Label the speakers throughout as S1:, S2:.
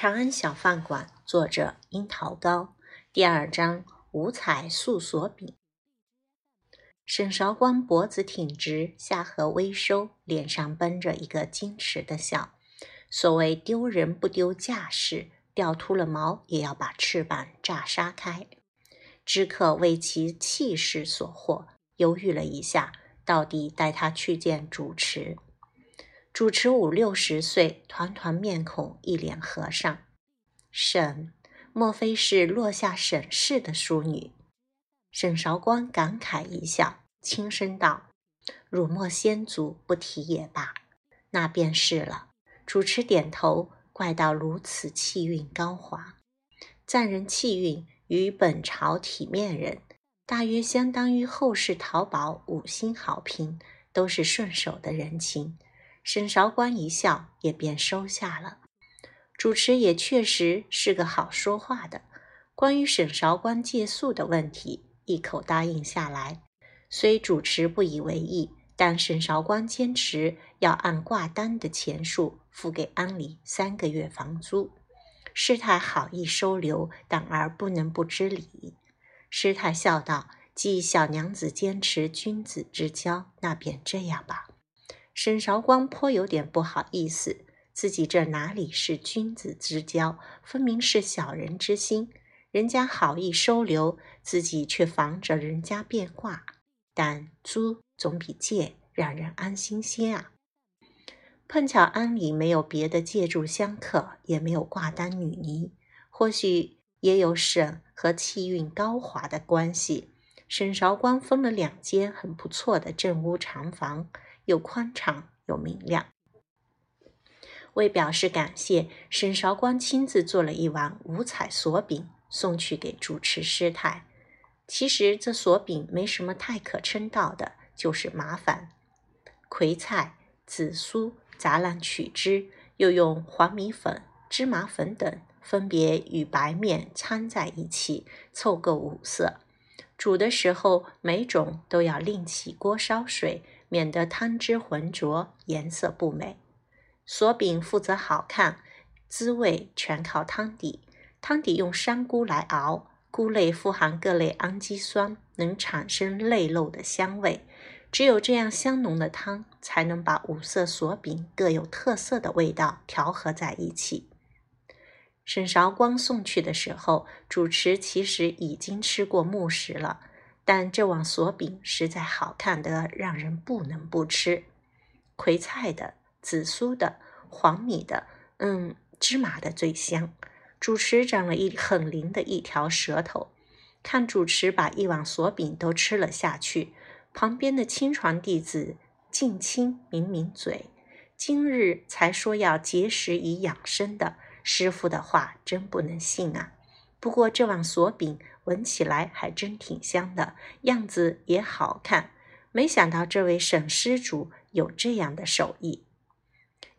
S1: 长安小饭馆，作者樱桃糕，第二章五彩素锁饼。沈韶光脖子挺直，下颌微收，脸上绷着一个矜持的笑。所谓丢人不丢架势，掉秃了毛也要把翅膀炸杀开。知客为其气势所惑，犹豫了一下，到底带他去见主持。主持五六十岁，团团面孔，一脸和尚。沈，莫非是落下沈氏的淑女？沈韶光感慨一笑，轻声道：“汝莫先祖，不提也罢。”那便是了。主持点头，怪道如此气韵高华，赞人气韵与本朝体面人，大约相当于后世淘宝五星好评，都是顺手的人情。沈韶光一笑，也便收下了。主持也确实是个好说话的。关于沈韶光借宿的问题，一口答应下来。虽主持不以为意，但沈韶光坚持要按挂单的钱数付给安里三个月房租。师太好意收留，但而不能不知礼。师太笑道：“既小娘子坚持君子之交，那便这样吧。”沈韶光颇有点不好意思，自己这哪里是君子之交，分明是小人之心。人家好意收留自己，却防着人家变卦。但租总比借让人安心些啊。碰巧庵里没有别的借住香客，也没有挂单女尼，或许也有沈和气韵高华的关系。沈韶光分了两间很不错的正屋长房。又宽敞又明亮。为表示感谢，沈韶光亲自做了一碗五彩锁饼送去给主持师太。其实这锁饼没什么太可称道的，就是麻烦。葵菜、紫苏、杂粮取汁，又用黄米粉、芝麻粉等分别与白面掺在一起，凑够五色。煮的时候，每种都要另起锅烧水。免得汤汁浑浊，颜色不美。锁饼负责好看，滋味全靠汤底。汤底用山菇来熬，菇类富含各类氨基酸，能产生类肉的香味。只有这样香浓的汤，才能把五色锁饼各有特色的味道调和在一起。沈韶光送去的时候，主持其实已经吃过木食了。但这碗锁饼实在好看的让人不能不吃，葵菜的、紫苏的、黄米的，嗯，芝麻的最香。主持长了一很灵的一条舌头，看主持把一碗锁饼都吃了下去，旁边的亲传弟子静清抿抿嘴，今日才说要节食以养生的师傅的话，真不能信啊。不过这碗锁饼。闻起来还真挺香的，样子也好看。没想到这位沈施主有这样的手艺。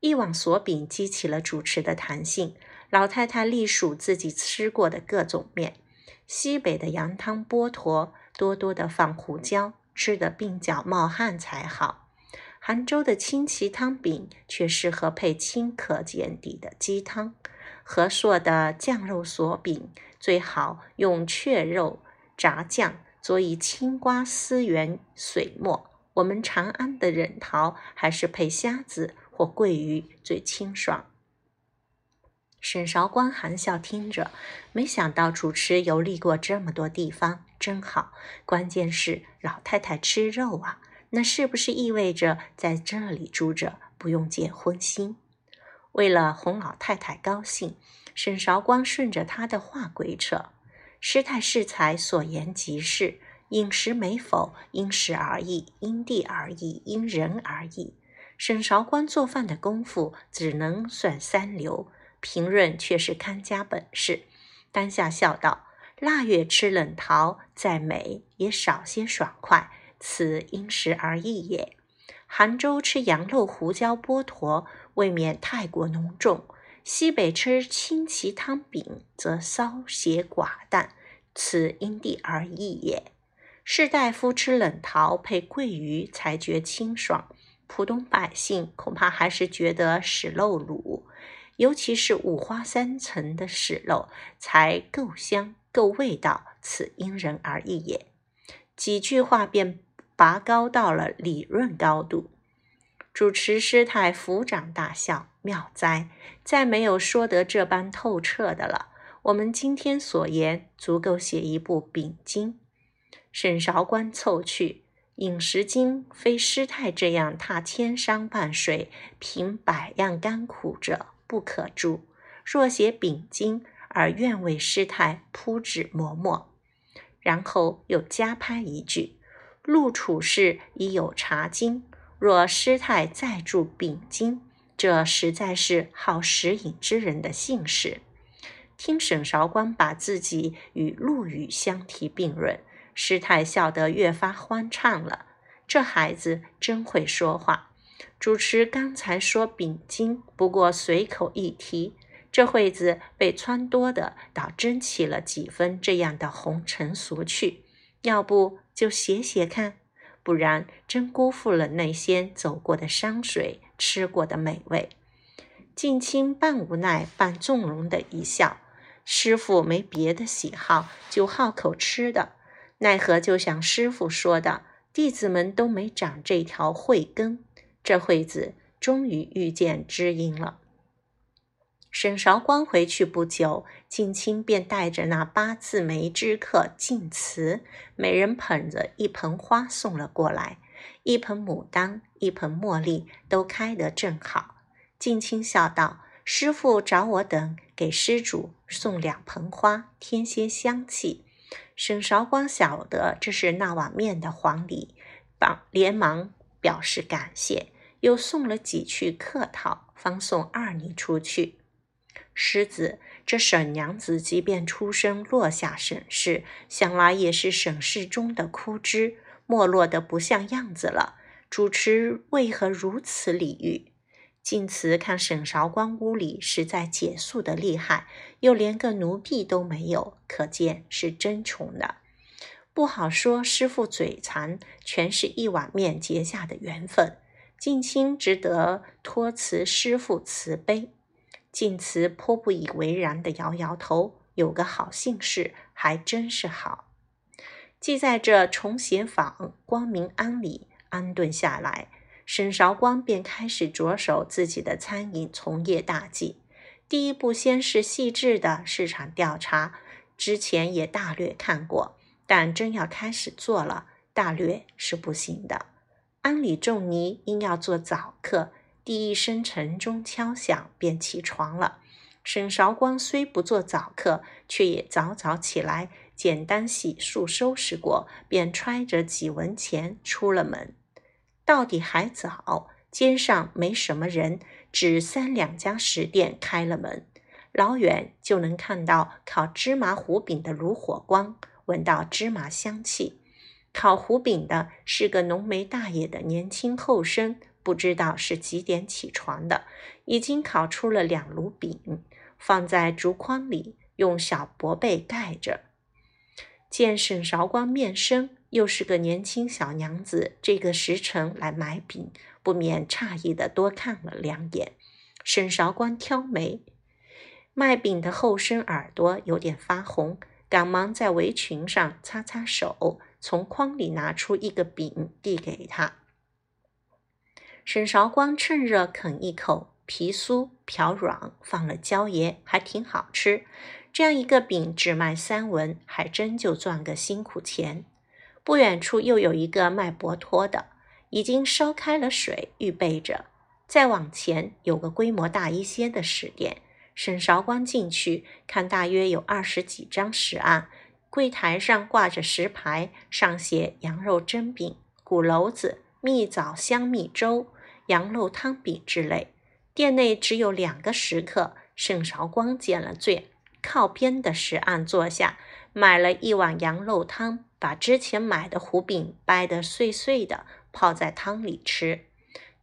S1: 一碗锁饼激起了主持的弹性。老太太隶属自己吃过的各种面。西北的羊汤剥驼，多多的放胡椒，吃的鬓角冒汗才好。杭州的清奇汤饼却适合配清可见底的鸡汤。和硕的酱肉锁饼最好用雀肉炸酱，佐以青瓜丝圆水末。我们长安的忍桃还是配虾子或桂鱼最清爽。沈韶光含笑听着，没想到主持游历过这么多地方，真好。关键是老太太吃肉啊，那是不是意味着在这里住着不用结荤腥？为了哄老太太高兴，沈韶光顺着他的话鬼扯：“师太适才所言极是，饮食美否因时而异，因地而异，因人而异。沈韶光做饭的功夫只能算三流，评论却是看家本事。”当下笑道：“腊月吃冷桃，再美也少些爽快，此因时而异也。杭州吃羊肉胡椒剥驼。”未免太过浓重。西北吃清奇汤饼，则稍些寡淡，此因地而异也。士大夫吃冷桃配桂鱼，才觉清爽；普通百姓恐怕还是觉得屎漏卤。尤其是五花三层的屎漏，才够香够味道，此因人而异也。几句话便拔高到了理论高度。主持师太抚掌大笑：“妙哉！再没有说得这般透彻的了。我们今天所言，足够写一部丙经。”沈韶关凑去：“饮食经非师太这样踏千山万水、凭百样甘苦者不可著。若写丙经，而愿为师太铺纸磨墨。”然后又加拍一句：“陆处士已有茶经。”若师太再著丙经，这实在是好食饮之人的幸事。听沈韶光把自己与陆羽相提并论，师太笑得越发欢畅了。这孩子真会说话。主持刚才说丙经，不过随口一提，这会子被撺掇的，倒真起了几分这样的红尘俗趣。要不就写写看。不然，真辜负了那些走过的山水，吃过的美味。近亲半无奈半纵容的一笑。师傅没别的喜好，就好口吃的。奈何就像师傅说的，弟子们都没长这条慧根。这会子终于遇见知音了。沈韶光回去不久，近亲便带着那八字梅之客晋祠，每人捧着一盆花送了过来，一盆牡丹，一盆茉莉，都开得正好。近亲笑道：“师傅找我等给施主送两盆花，添些香气。”沈韶光晓得这是那碗面的黄礼，帮连忙表示感谢，又送了几句客套，方送二女出去。狮子，这沈娘子即便出生落下沈氏，想来也是沈氏中的枯枝，没落得不像样子了。主持为何如此礼遇？晋祠看沈韶光屋里实在解素的厉害，又连个奴婢都没有，可见是真穷的。不好说，师傅嘴馋，全是一碗面结下的缘分。近亲只得托辞师傅慈悲。晋祠颇不以为然地摇摇头，有个好姓氏，还真是好。既在这重贤坊光明庵里安顿下来，沈韶光便开始着手自己的餐饮从业大计。第一步，先是细致的市场调查，之前也大略看过，但真要开始做了，大略是不行的。庵里仲尼因要做早课。第一声晨钟敲响，便起床了。沈韶光虽不做早课，却也早早起来，简单洗漱收拾过，便揣着几文钱出了门。到底还早，街上没什么人，只三两家食店开了门，老远就能看到烤芝麻糊饼的炉火光，闻到芝麻香气。烤糊饼的是个浓眉大眼的年轻后生。不知道是几点起床的，已经烤出了两炉饼，放在竹筐里，用小薄被盖着。见沈韶光面生，又是个年轻小娘子，这个时辰来买饼，不免诧异的多看了两眼。沈韶光挑眉，卖饼的后生耳朵有点发红，赶忙在围裙上擦擦手，从筐里拿出一个饼递给他。沈韶光趁热啃一口，皮酥飘软，放了椒盐，还挺好吃。这样一个饼只卖三文，还真就赚个辛苦钱。不远处又有一个卖薄托的，已经烧开了水，预备着。再往前有个规模大一些的食店，沈韶光进去看，大约有二十几张食案，柜台上挂着食牌，上写羊肉蒸饼、鼓楼子、蜜枣香蜜粥。羊肉汤饼之类，店内只有两个食客。沈韶光捡了最靠边的石案坐下，买了一碗羊肉汤，把之前买的糊饼掰得碎碎的，泡在汤里吃。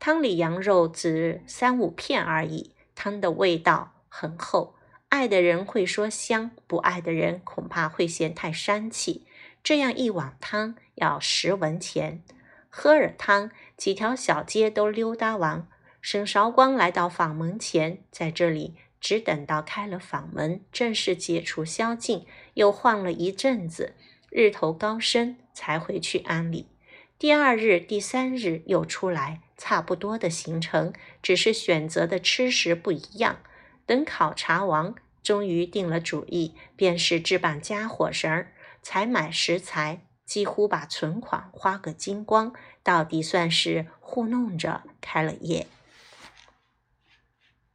S1: 汤里羊肉只三五片而已，汤的味道很厚。爱的人会说香，不爱的人恐怕会嫌太膻气。这样一碗汤要十文钱。喝了汤，几条小街都溜达完。沈韶光来到坊门前，在这里只等到开了坊门，正式解除宵禁，又晃了一阵子，日头高升，才回去安里。第二日、第三日又出来，差不多的行程，只是选择的吃食不一样。等考察完，终于定了主意，便是置办家伙绳儿，采买食材。几乎把存款花个精光，到底算是糊弄着开了业。